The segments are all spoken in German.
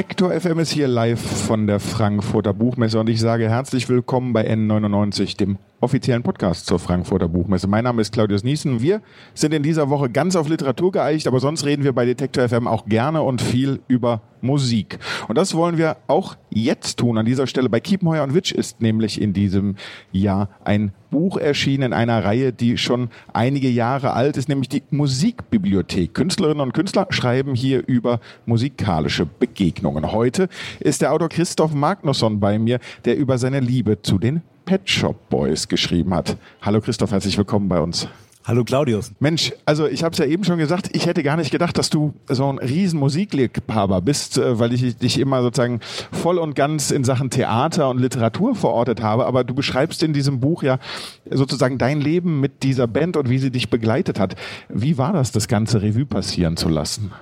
Detektor FM ist hier live von der Frankfurter Buchmesse und ich sage herzlich willkommen bei N99, dem offiziellen Podcast zur Frankfurter Buchmesse. Mein Name ist Claudius Niesen. Wir sind in dieser Woche ganz auf Literatur geeicht, aber sonst reden wir bei Detektor FM auch gerne und viel über Musik. Und das wollen wir auch jetzt tun. An dieser Stelle bei Kiepenheuer und Witsch ist nämlich in diesem Jahr ein Buch erschienen in einer Reihe, die schon einige Jahre alt ist, nämlich die Musikbibliothek. Künstlerinnen und Künstler schreiben hier über musikalische Begegnungen. Heute ist der Autor Christoph Magnusson bei mir, der über seine Liebe zu den Pet Shop Boys geschrieben hat. Hallo Christoph, herzlich willkommen bei uns. Hallo Claudius. Mensch, also ich habe es ja eben schon gesagt, ich hätte gar nicht gedacht, dass du so ein riesen Musikliebhaber bist, äh, weil ich dich immer sozusagen voll und ganz in Sachen Theater und Literatur verortet habe. Aber du beschreibst in diesem Buch ja sozusagen dein Leben mit dieser Band und wie sie dich begleitet hat. Wie war das, das ganze Revue passieren zu lassen?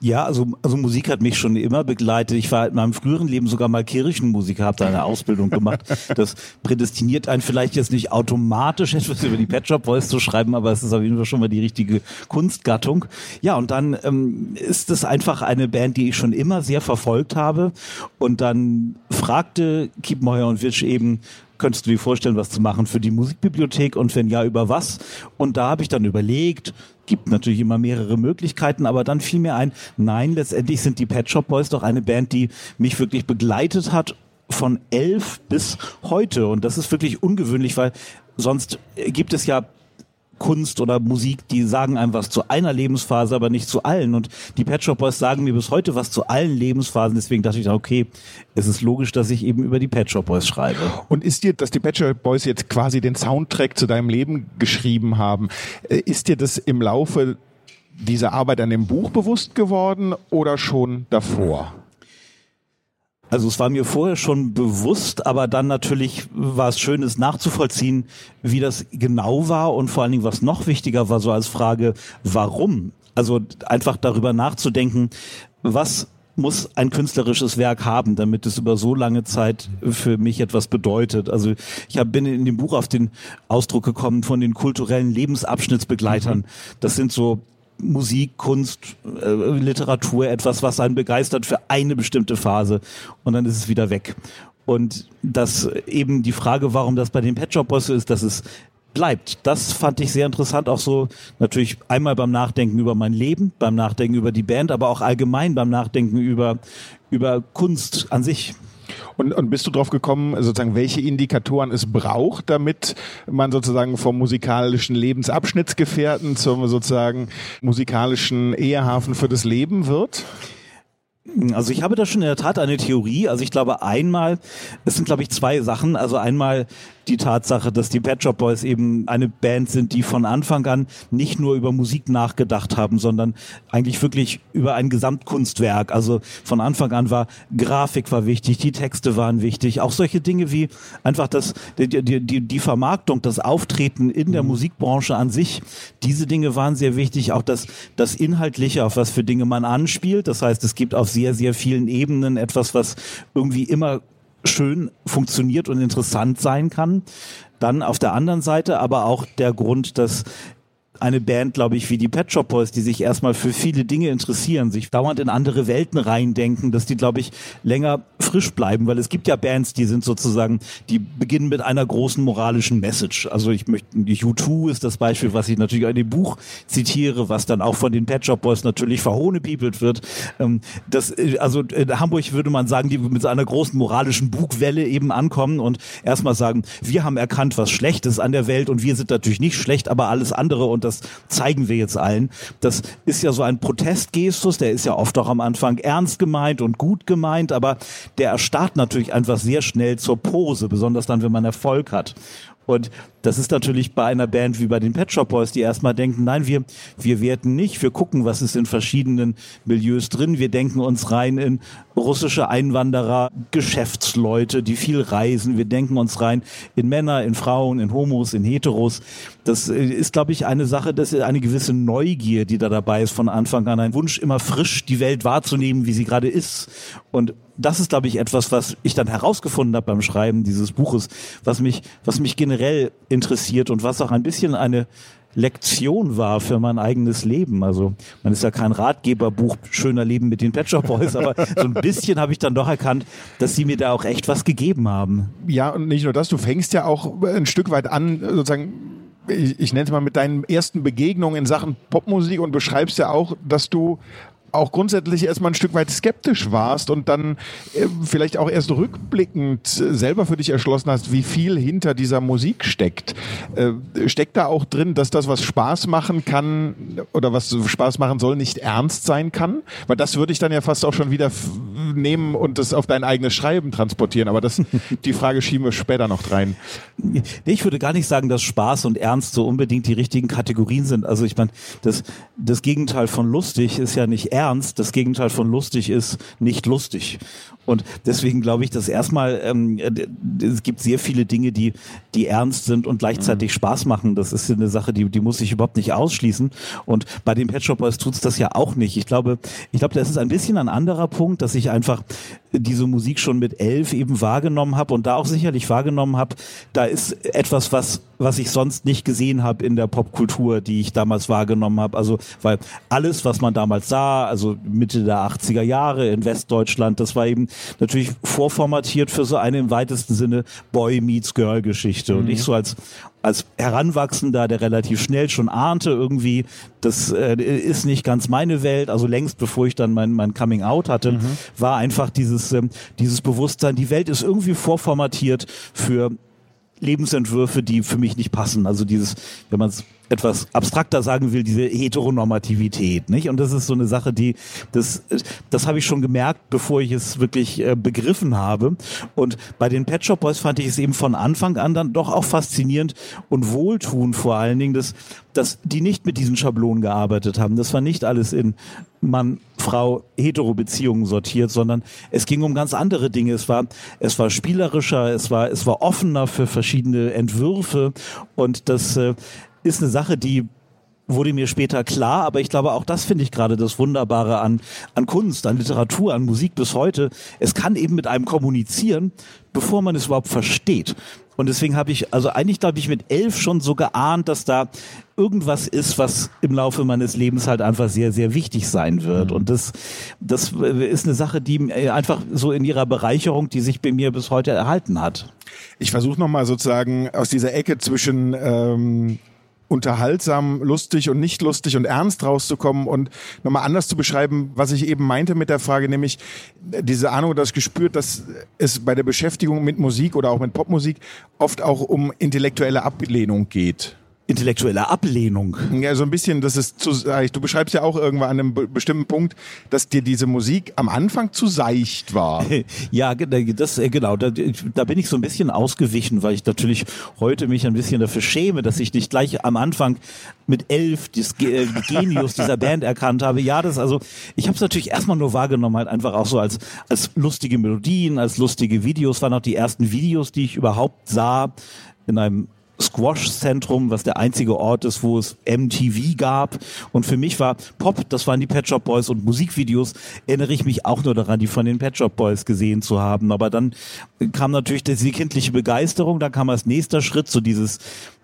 Ja, also, also Musik hat mich schon immer begleitet. Ich war in meinem früheren Leben sogar mal Kirchenmusiker, habe da eine Ausbildung gemacht. Das prädestiniert einen vielleicht jetzt nicht automatisch etwas über die Pet Shop Boys zu schreiben, aber es ist auf jeden Fall schon mal die richtige Kunstgattung. Ja, und dann ähm, ist es einfach eine Band, die ich schon immer sehr verfolgt habe. Und dann fragte Kiepenheuer und Witsch eben, könntest du dir vorstellen, was zu machen für die Musikbibliothek und wenn ja, über was? Und da habe ich dann überlegt, gibt natürlich immer mehrere Möglichkeiten, aber dann fiel mir ein, nein, letztendlich sind die Pet Shop Boys doch eine Band, die mich wirklich begleitet hat von elf bis heute. Und das ist wirklich ungewöhnlich, weil sonst gibt es ja Kunst oder Musik, die sagen einem was zu einer Lebensphase, aber nicht zu allen. Und die Pet Shop Boys sagen mir bis heute was zu allen Lebensphasen. Deswegen dachte ich okay, es ist logisch, dass ich eben über die Pet Shop Boys schreibe. Und ist dir, dass die Pet Shop Boys jetzt quasi den Soundtrack zu deinem Leben geschrieben haben, äh, ist dir das im Laufe dieser Arbeit an dem Buch bewusst geworden oder schon davor? Also es war mir vorher schon bewusst, aber dann natürlich war es schön, es nachzuvollziehen, wie das genau war und vor allen Dingen, was noch wichtiger war, so als Frage, warum? Also einfach darüber nachzudenken, was muss ein künstlerisches Werk haben, damit es über so lange Zeit für mich etwas bedeutet. Also ich hab, bin in dem Buch auf den Ausdruck gekommen von den kulturellen Lebensabschnittsbegleitern. Mhm. Das sind so Musik, Kunst, äh, Literatur etwas, was einen begeistert für eine bestimmte Phase und dann ist es wieder weg. Und dass eben die Frage, warum das bei den Pet Shop Boys ist, dass es bleibt. Das fand ich sehr interessant, auch so natürlich einmal beim Nachdenken über mein Leben, beim Nachdenken über die Band, aber auch allgemein beim Nachdenken über, über Kunst an sich. Und, und bist du drauf gekommen, sozusagen, welche Indikatoren es braucht, damit man sozusagen vom musikalischen Lebensabschnittsgefährten zum sozusagen musikalischen Ehehafen für das Leben wird? Also ich habe da schon in der Tat eine Theorie. Also ich glaube einmal, es sind glaube ich zwei Sachen. Also einmal die Tatsache, dass die Pet Shop Boys eben eine Band sind, die von Anfang an nicht nur über Musik nachgedacht haben, sondern eigentlich wirklich über ein Gesamtkunstwerk. Also von Anfang an war Grafik war wichtig, die Texte waren wichtig, auch solche Dinge wie einfach das, die, die, die, die Vermarktung, das Auftreten in der mhm. Musikbranche an sich. Diese Dinge waren sehr wichtig, auch das, das Inhaltliche, auf was für Dinge man anspielt. Das heißt, es gibt auf sehr, sehr vielen Ebenen etwas, was irgendwie immer schön funktioniert und interessant sein kann. Dann auf der anderen Seite aber auch der Grund, dass eine Band, glaube ich, wie die Pet Shop Boys, die sich erstmal für viele Dinge interessieren, sich dauernd in andere Welten reindenken, dass die, glaube ich, länger frisch bleiben, weil es gibt ja Bands, die sind sozusagen, die beginnen mit einer großen moralischen Message. Also ich möchte, die U2 ist das Beispiel, was ich natürlich in dem Buch zitiere, was dann auch von den Pet Shop Boys natürlich verhohnepiepelt wird. Ähm, das, äh, also in Hamburg würde man sagen, die mit einer großen moralischen Bugwelle eben ankommen und erstmal sagen, wir haben erkannt, was schlecht ist an der Welt und wir sind natürlich nicht schlecht, aber alles andere und das zeigen wir jetzt allen. Das ist ja so ein Protestgestus, der ist ja oft auch am Anfang ernst gemeint und gut gemeint, aber der erstarrt natürlich einfach sehr schnell zur Pose, besonders dann, wenn man Erfolg hat. Und Das ist natürlich bei einer Band wie bei den Pet Shop Boys, die erstmal denken, nein, wir, wir werten nicht, wir gucken, was ist in verschiedenen Milieus drin, wir denken uns rein in russische Einwanderer, Geschäftsleute, die viel reisen, wir denken uns rein in Männer, in Frauen, in Homos, in Heteros. Das äh, ist, glaube ich, eine Sache, das ist eine gewisse Neugier, die da dabei ist von Anfang an, ein Wunsch, immer frisch die Welt wahrzunehmen, wie sie gerade ist. Und das ist, glaube ich, etwas, was ich dann herausgefunden habe beim Schreiben dieses Buches, was mich, was mich generell interessiert und was auch ein bisschen eine Lektion war für mein eigenes Leben. Also man ist ja kein Ratgeberbuch schöner Leben mit den Pet Shop Boys, aber so ein bisschen habe ich dann doch erkannt, dass sie mir da auch echt was gegeben haben. Ja, und nicht nur das, du fängst ja auch ein Stück weit an, sozusagen ich, ich nenne es mal mit deinen ersten Begegnungen in Sachen Popmusik und beschreibst ja auch, dass du auch grundsätzlich erstmal ein Stück weit skeptisch warst und dann äh, vielleicht auch erst rückblickend selber für dich erschlossen hast, wie viel hinter dieser Musik steckt. Äh, steckt da auch drin, dass das, was Spaß machen kann oder was Spaß machen soll, nicht ernst sein kann? Weil das würde ich dann ja fast auch schon wieder nehmen und das auf dein eigenes Schreiben transportieren. Aber das, die Frage schieben wir später noch rein. Ich würde gar nicht sagen, dass Spaß und Ernst so unbedingt die richtigen Kategorien sind. Also ich meine, das, das Gegenteil von lustig ist ja nicht ernst. Das Gegenteil von lustig ist nicht lustig. Und deswegen glaube ich, dass erstmal ähm, es gibt sehr viele Dinge, die die ernst sind und gleichzeitig mhm. Spaß machen. Das ist eine Sache, die die muss ich überhaupt nicht ausschließen. Und bei den Pet Shop Boys tut's das ja auch nicht. Ich glaube, ich glaube, das ist ein bisschen ein anderer Punkt, dass ich einfach diese Musik schon mit elf eben wahrgenommen habe und da auch sicherlich wahrgenommen habe, da ist etwas, was was ich sonst nicht gesehen habe in der Popkultur, die ich damals wahrgenommen habe. Also weil alles, was man damals sah, also Mitte der 80er Jahre in Westdeutschland, das war eben natürlich vorformatiert für so eine im weitesten Sinne Boy meets Girl Geschichte mhm. und ich so als als Heranwachsender, der relativ schnell schon ahnte irgendwie, das äh, ist nicht ganz meine Welt, also längst bevor ich dann mein, mein Coming Out hatte, mhm. war einfach dieses, ähm, dieses Bewusstsein, die Welt ist irgendwie vorformatiert für Lebensentwürfe, die für mich nicht passen. Also dieses, wenn man es etwas abstrakter sagen will, diese Heteronormativität, nicht? Und das ist so eine Sache, die, das, das habe ich schon gemerkt, bevor ich es wirklich äh, begriffen habe. Und bei den Pet Shop Boys fand ich es eben von Anfang an dann doch auch faszinierend und wohltuend vor allen Dingen, dass, dass die nicht mit diesen Schablonen gearbeitet haben. Das war nicht alles in Mann, Frau, Hetero-Beziehungen sortiert, sondern es ging um ganz andere Dinge. Es war, es war spielerischer, es war, es war offener für verschiedene Entwürfe und das, äh, ist eine Sache, die wurde mir später klar, aber ich glaube, auch das finde ich gerade das Wunderbare an, an Kunst, an Literatur, an Musik bis heute. Es kann eben mit einem kommunizieren, bevor man es überhaupt versteht. Und deswegen habe ich, also eigentlich glaube ich mit elf schon so geahnt, dass da irgendwas ist, was im Laufe meines Lebens halt einfach sehr, sehr wichtig sein wird. Mhm. Und das, das ist eine Sache, die einfach so in ihrer Bereicherung, die sich bei mir bis heute erhalten hat. Ich versuche nochmal sozusagen aus dieser Ecke zwischen ähm unterhaltsam, lustig und nicht lustig und ernst rauszukommen und nochmal anders zu beschreiben, was ich eben meinte mit der Frage, nämlich diese Ahnung, das gespürt, dass es bei der Beschäftigung mit Musik oder auch mit Popmusik oft auch um intellektuelle Ablehnung geht intellektuelle Ablehnung. Ja, so ein bisschen, das ist zu, du beschreibst ja auch irgendwann an einem bestimmten Punkt, dass dir diese Musik am Anfang zu seicht war. ja, das, äh, genau, da, da bin ich so ein bisschen ausgewichen, weil ich natürlich heute mich ein bisschen dafür schäme, dass ich nicht gleich am Anfang mit elf das äh, Genius dieser Band erkannt habe. Ja, das also, ich habe es natürlich erstmal nur wahrgenommen, halt einfach auch so als, als lustige Melodien, als lustige Videos, waren auch die ersten Videos, die ich überhaupt sah in einem Squash-Zentrum, was der einzige Ort ist, wo es MTV gab. Und für mich war Pop, das waren die Pet Shop Boys und Musikvideos, erinnere ich mich auch nur daran, die von den Pet Shop Boys gesehen zu haben. Aber dann kam natürlich die kindliche Begeisterung, da kam als nächster Schritt so dieses,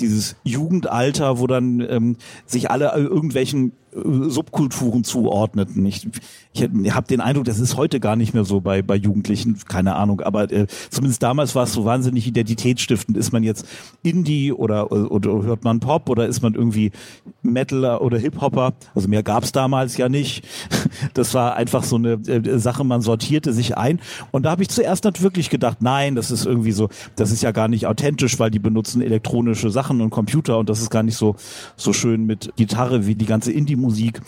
dieses Jugendalter, wo dann ähm, sich alle irgendwelchen äh, Subkulturen zuordneten. Ich, ich habe den Eindruck, das ist heute gar nicht mehr so bei, bei Jugendlichen, keine Ahnung, aber äh, zumindest damals war es so wahnsinnig identitätsstiftend. Ist man jetzt Indie oder, oder, oder hört man Pop oder ist man irgendwie Metaler oder Hip-Hopper? Also mehr gab es damals ja nicht. Das war einfach so eine äh, Sache, man sortierte sich ein. Und da habe ich zuerst natürlich wirklich gedacht, nein, das ist irgendwie so, das ist ja gar nicht authentisch, weil die benutzen elektronische Sachen und Computer und das ist gar nicht so, so schön mit Gitarre wie die ganze Indie-Musik.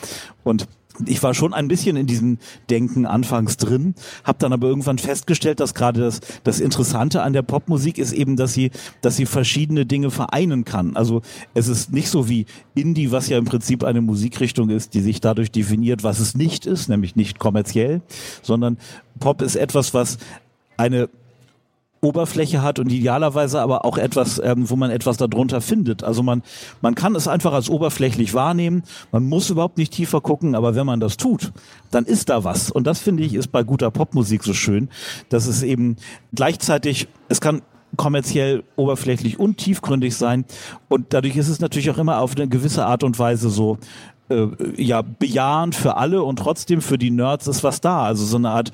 Und ich war schon ein bisschen in diesem Denken anfangs drin, habe dann aber irgendwann festgestellt, dass gerade das, das Interessante an der Popmusik ist eben, dass sie, dass sie verschiedene Dinge vereinen kann. Also es ist nicht so wie Indie, was ja im Prinzip eine Musikrichtung ist, die sich dadurch definiert, was es nicht ist, nämlich nicht kommerziell, sondern Pop ist etwas, was eine Oberfläche hat und idealerweise aber auch etwas, ähm, wo man etwas darunter findet. Also man, man kann es einfach als oberflächlich wahrnehmen. Man muss überhaupt nicht tiefer gucken, aber wenn man das tut, dann ist da was. Und das finde ich ist bei guter Popmusik so schön, dass es eben gleichzeitig, es kann kommerziell oberflächlich und tiefgründig sein. Und dadurch ist es natürlich auch immer auf eine gewisse Art und Weise so, äh, ja, bejahend für alle und trotzdem für die Nerds ist was da. Also so eine Art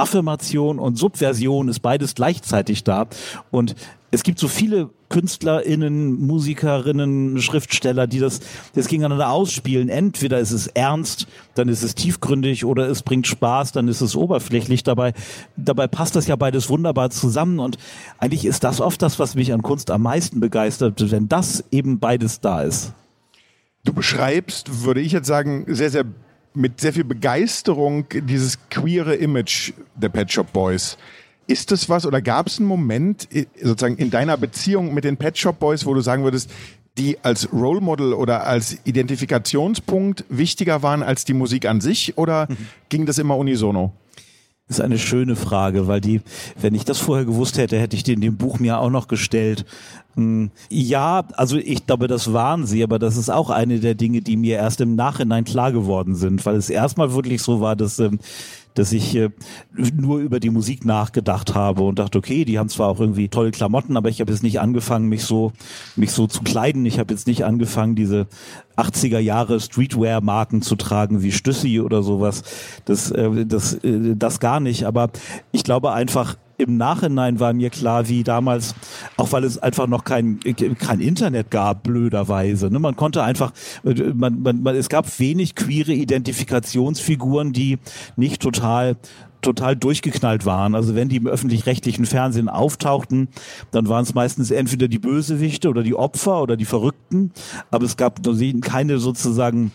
Affirmation und Subversion ist beides gleichzeitig da. Und es gibt so viele KünstlerInnen, Musikerinnen, Schriftsteller, die das, das gegeneinander ausspielen. Entweder ist es ernst, dann ist es tiefgründig oder es bringt Spaß, dann ist es oberflächlich. Dabei, dabei passt das ja beides wunderbar zusammen und eigentlich ist das oft das, was mich an Kunst am meisten begeistert, wenn das eben beides da ist. Du beschreibst, würde ich jetzt sagen, sehr, sehr mit sehr viel Begeisterung dieses queere Image der Pet Shop Boys. Ist das was oder gab es einen Moment sozusagen in deiner Beziehung mit den Pet Shop Boys, wo du sagen würdest, die als Role Model oder als Identifikationspunkt wichtiger waren als die Musik an sich oder mhm. ging das immer unisono? Ist eine schöne Frage, weil die, wenn ich das vorher gewusst hätte, hätte ich die in dem Buch mir auch noch gestellt. Hm, ja, also ich glaube, das waren sie, aber das ist auch eine der Dinge, die mir erst im Nachhinein klar geworden sind, weil es erstmal wirklich so war, dass ähm, dass ich äh, nur über die Musik nachgedacht habe und dachte, okay, die haben zwar auch irgendwie tolle Klamotten, aber ich habe jetzt nicht angefangen, mich so mich so zu kleiden. Ich habe jetzt nicht angefangen, diese 80er Jahre Streetwear-Marken zu tragen wie Stüssi oder sowas. Das, äh, das, äh, das gar nicht. Aber ich glaube einfach, im Nachhinein war mir klar, wie damals, auch weil es einfach noch kein, kein Internet gab, blöderweise. Ne? Man konnte einfach, man, man, man, es gab wenig queere Identifikationsfiguren, die nicht total total durchgeknallt waren. Also wenn die im öffentlich-rechtlichen Fernsehen auftauchten, dann waren es meistens entweder die Bösewichte oder die Opfer oder die Verrückten. Aber es gab keine sozusagen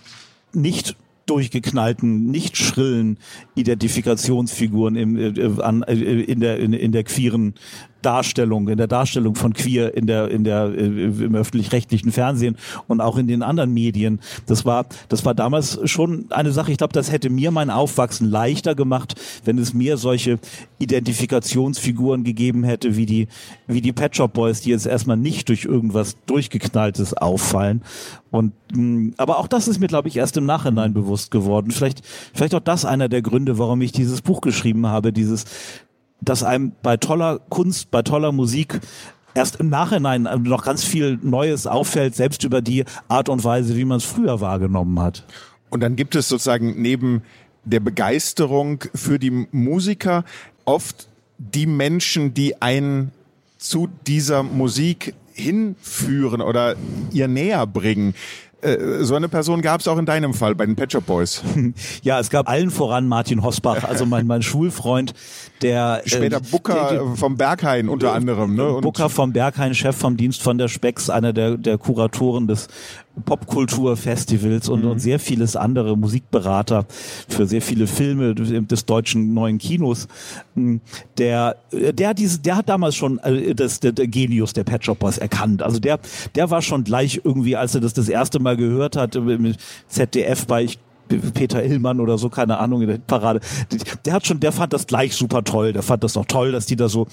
nicht durchgeknallten, nicht schrillen Identifikationsfiguren im, äh, äh an, äh, in, der, in, in der queeren Darstellung, in der Darstellung von queer in der, in der, äh, im öffentlich-rechtlichen Fernsehen und auch in den anderen Medien. Das war, das war damals schon eine Sache. Ich glaube, das hätte mir mein Aufwachsen leichter gemacht, wenn es mir solche Identifikationsfiguren gegeben hätte, wie die, wie die Pet Shop Boys, die jetzt erstmal nicht durch irgendwas durchgeknalltes auffallen. Und, mm, aber auch das ist mir, glaube ich, erst im Nachhinein bewusst geworden. Vielleicht, vielleicht auch das einer der Gründe, warum ich dieses Buch geschrieben habe, dieses, dass einem bei toller Kunst, bei toller Musik erst im Nachhinein noch ganz viel Neues auffällt, selbst über die Art und Weise, wie man es früher wahrgenommen hat. Und dann gibt es sozusagen neben der Begeisterung für die Musiker oft die Menschen, die einen zu dieser Musik hinführen oder ihr näher bringen. Äh, so eine Person gab es auch in deinem Fall bei den Pet Shop Boys. Ja, es gab allen voran Martin Hosbach, also mein, mein Schulfreund, der äh, später Booker der, der, vom Berghain unter anderem, ne? Und Booker vom Berghain, Chef vom Dienst von der Specks, einer der der Kuratoren des Popkulturfestivals und, mhm. und sehr vieles andere Musikberater für sehr viele Filme des deutschen neuen Kinos. Hm, der, der hat diese, der hat damals schon äh, das, der, der Genius der Pet Shop Boys erkannt. Also der, der war schon gleich irgendwie, als er das das erste Mal gehört hat, mit ZDF bei, ich Peter Illmann oder so, keine Ahnung, in der Parade. Der hat schon, der fand das gleich super toll. Der fand das auch toll, dass die da so,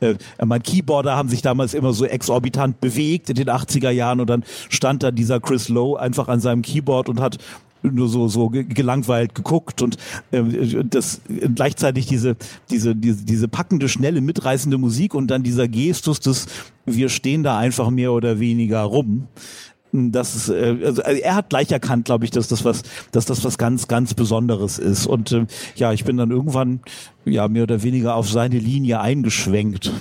äh, mein Keyboarder haben sich damals immer so exorbitant bewegt in den 80er Jahren und dann stand da dieser Chris Lowe einfach an seinem Keyboard und hat nur so so gelangweilt geguckt und äh, das gleichzeitig diese diese diese diese packende schnelle mitreißende Musik und dann dieser Gestus des wir stehen da einfach mehr oder weniger rum das ist, äh, also er hat gleich erkannt, glaube ich, dass das was, dass das was ganz, ganz Besonderes ist. Und äh, ja, ich bin dann irgendwann ja mehr oder weniger auf seine Linie eingeschwenkt.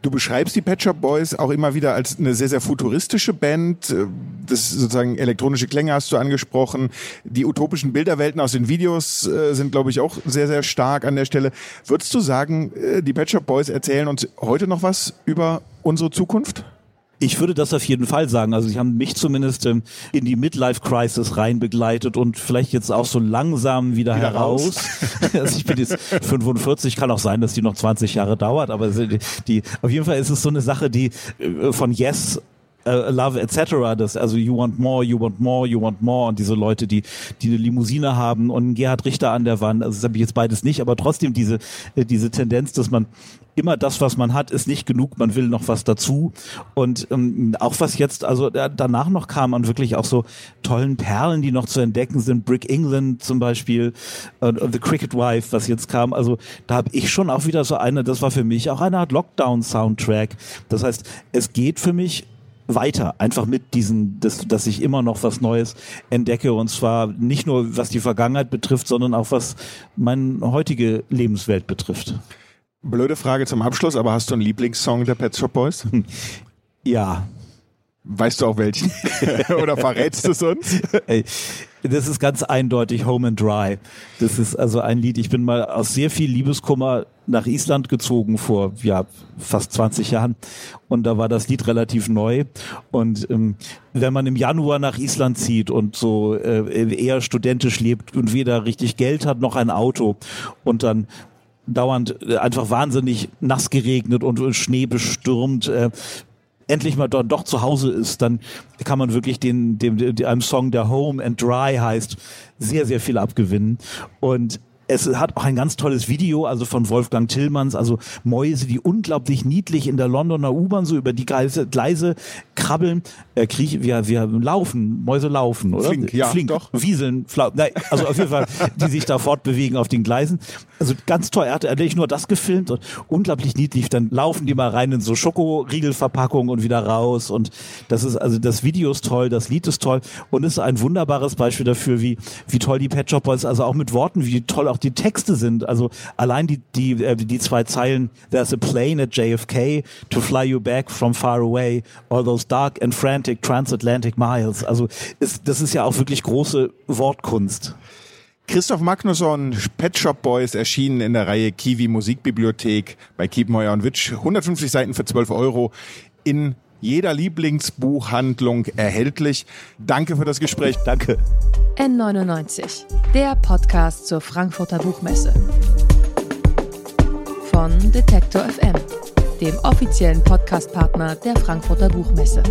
Du beschreibst die Pet Shop Boys auch immer wieder als eine sehr, sehr futuristische Band. Das sozusagen elektronische Klänge hast du angesprochen. Die utopischen Bilderwelten aus den Videos äh, sind, glaube ich, auch sehr, sehr stark an der Stelle. Würdest du sagen, äh, die Pet Shop Boys erzählen uns heute noch was über unsere Zukunft? Ich würde das auf jeden Fall sagen. Also sie haben mich zumindest ähm, in die Midlife-Crisis rein begleitet und vielleicht jetzt auch so langsam wieder, wieder heraus. also ich bin jetzt 45, kann auch sein, dass die noch 20 Jahre dauert, aber die, die auf jeden Fall ist es so eine Sache, die äh, von Yes uh, Love etc. Das also You Want More, You Want More, You Want More und diese Leute, die die eine Limousine haben und einen Gerhard Richter an der Wand. Also das habe ich jetzt beides nicht, aber trotzdem diese äh, diese Tendenz, dass man immer das, was man hat, ist nicht genug, man will noch was dazu. Und ähm, auch was jetzt, also äh, danach noch kam an wirklich auch so tollen Perlen, die noch zu entdecken sind, Brick England zum Beispiel, äh, The Cricket Wife, was jetzt kam. Also da habe ich schon auch wieder so eine, das war für mich auch eine Art Lockdown-Soundtrack. Das heißt, es geht für mich weiter, einfach mit diesen, dass, dass ich immer noch was Neues entdecke und zwar nicht nur was die Vergangenheit betrifft, sondern auch was meine heutige Lebenswelt betrifft. Blöde Frage zum Abschluss, aber hast du einen Lieblingssong der Pet Shop Boys? Ja. Weißt du auch welchen? Oder verrätst du es uns? Das ist ganz eindeutig Home and Dry. Das ist also ein Lied. Ich bin mal aus sehr viel Liebeskummer nach Island gezogen vor ja fast 20 Jahren und da war das Lied relativ neu und ähm, wenn man im Januar nach Island zieht und so äh, eher studentisch lebt und weder richtig Geld hat noch ein Auto und dann dauernd äh, einfach wahnsinnig nass geregnet und Schnee bestürmt, äh, endlich mal dort doch zu Hause ist, dann kann man wirklich den, dem, dem, einem Song, der Home and Dry heißt, sehr, sehr viel abgewinnen. Und es hat auch ein ganz tolles Video, also von Wolfgang Tillmanns, also Mäuse, die unglaublich niedlich in der Londoner U-Bahn so über die Gleise, Gleise krabbeln, äh, kriechen, wir, wir laufen, Mäuse laufen, oder? Flink, ja, Flink, doch. Wieseln, flau, nein, also auf jeden Fall, die sich da fortbewegen auf den Gleisen. Also ganz toll, er hat nicht nur das gefilmt und unglaublich niedlich, dann laufen die mal rein in so Schokoriegelverpackungen und wieder raus und das ist, also das Video ist toll, das Lied ist toll und ist ein wunderbares Beispiel dafür, wie, wie toll die Pet Shop Boys, also auch mit Worten, wie toll auch die Texte sind. Also allein die, die, äh, die zwei Zeilen, there's a plane at JFK to fly you back from far away, all those dark and frantic transatlantic miles. Also ist, das ist ja auch wirklich große Wortkunst. Christoph Magnusson, Pet Shop Boys, erschienen in der Reihe Kiwi Musikbibliothek bei Kiepenheuer und Witsch. 150 Seiten für 12 Euro in jeder Lieblingsbuchhandlung erhältlich. Danke für das Gespräch. Danke. N99, der Podcast zur Frankfurter Buchmesse. Von Detektor FM, dem offiziellen Podcastpartner der Frankfurter Buchmesse.